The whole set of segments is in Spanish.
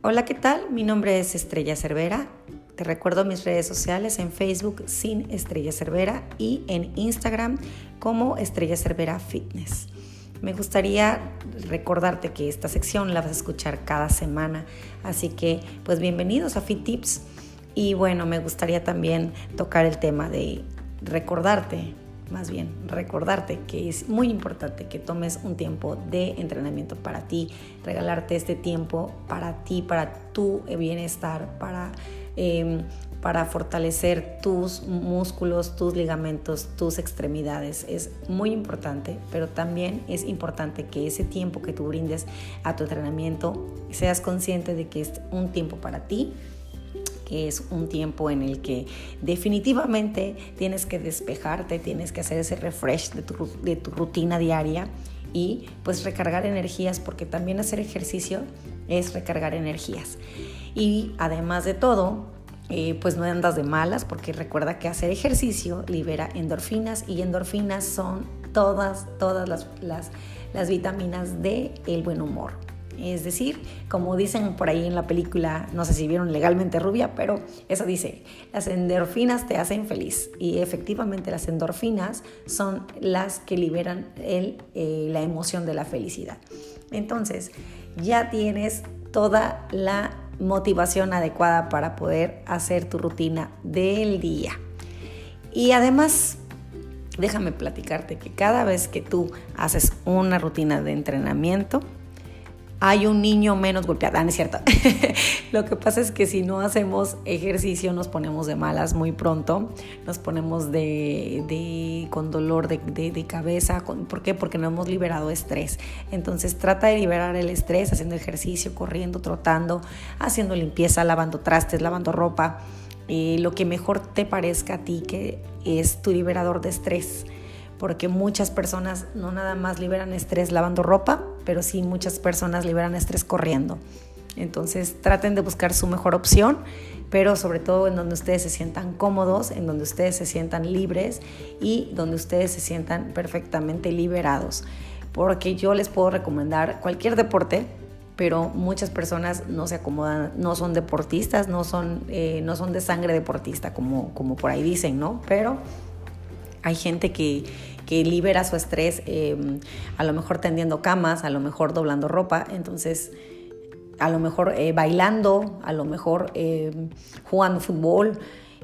Hola, ¿qué tal? Mi nombre es Estrella Cervera. Te recuerdo mis redes sociales en Facebook sin Estrella Cervera y en Instagram como Estrella Cervera Fitness. Me gustaría recordarte que esta sección la vas a escuchar cada semana, así que pues bienvenidos a Fit Tips. Y bueno, me gustaría también tocar el tema de recordarte más bien recordarte que es muy importante que tomes un tiempo de entrenamiento para ti, regalarte este tiempo para ti, para tu bienestar, para, em, para fortalecer tus músculos, tus ligamentos, tus extremidades. Es muy importante, pero también es importante que ese tiempo que tú brindes a tu entrenamiento seas consciente de que es un tiempo para ti es un tiempo en el que definitivamente tienes que despejarte, tienes que hacer ese refresh de tu, de rutina diaria y pues recargar energías, porque también hacer ejercicio es recargar energías. Y además de todo, eh, pues no andas de malas, porque recuerda que hacer ejercicio libera endorfinas y endorfinas son todas, todas las, vitaminas del el buen humor. Es decir, como dicen por ahí en la película, no sé si vieron legalmente rubia, pero eso dice, las endorfinas te hacen feliz. Y efectivamente las endorfinas son las que liberan eh, la emoción de la felicidad. Entonces, ya tienes toda la motivación adecuada para poder hacer tu rutina del día. Y además, déjame platicarte que cada vez que tú haces una rutina de entrenamiento, hay un niño menos golpeado. Ah, no es cierto. Lo que pasa es que si no hacemos ejercicio nos ponemos de malas muy pronto, nos ponemos de, con dolor de, cabeza. ¿Por qué? Porque no hemos liberado estrés. Entonces trata de liberar el estrés haciendo ejercicio, corriendo, trotando, haciendo limpieza, lavando trastes, lavando ropa. Eh, lo que mejor te parezca a ti que es tu liberador de estrés porque muchas personas no nada más liberan estrés lavando ropa, pero sí muchas personas liberan estrés corriendo. Entonces traten de buscar su mejor opción, pero sobre todo en donde ustedes se sientan cómodos, en donde ustedes se sientan libres y donde ustedes se sientan perfectamente liberados. Porque yo les puedo recomendar cualquier deporte, pero muchas personas no se acomodan, no son deportistas, no son, eh, no son de sangre deportista, como, como por ahí dicen, ¿no? Pero hay gente que, libera su estrés em, a lo mejor tendiendo camas, a lo mejor doblando ropa, entonces a lo mejor eh, bailando, a lo mejor em, jugando fútbol.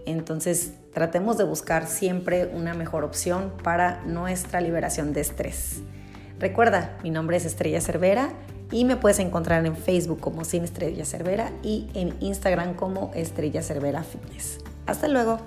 Entonces tratemos de buscar siempre una mejor opción para nuestra liberación de estrés. Recuerda, mi nombre es Estrella Cervera y me puedes encontrar en Facebook como Sin Estrella Cervera y en Instagram como Estrella Cervera Fitness. Hasta luego.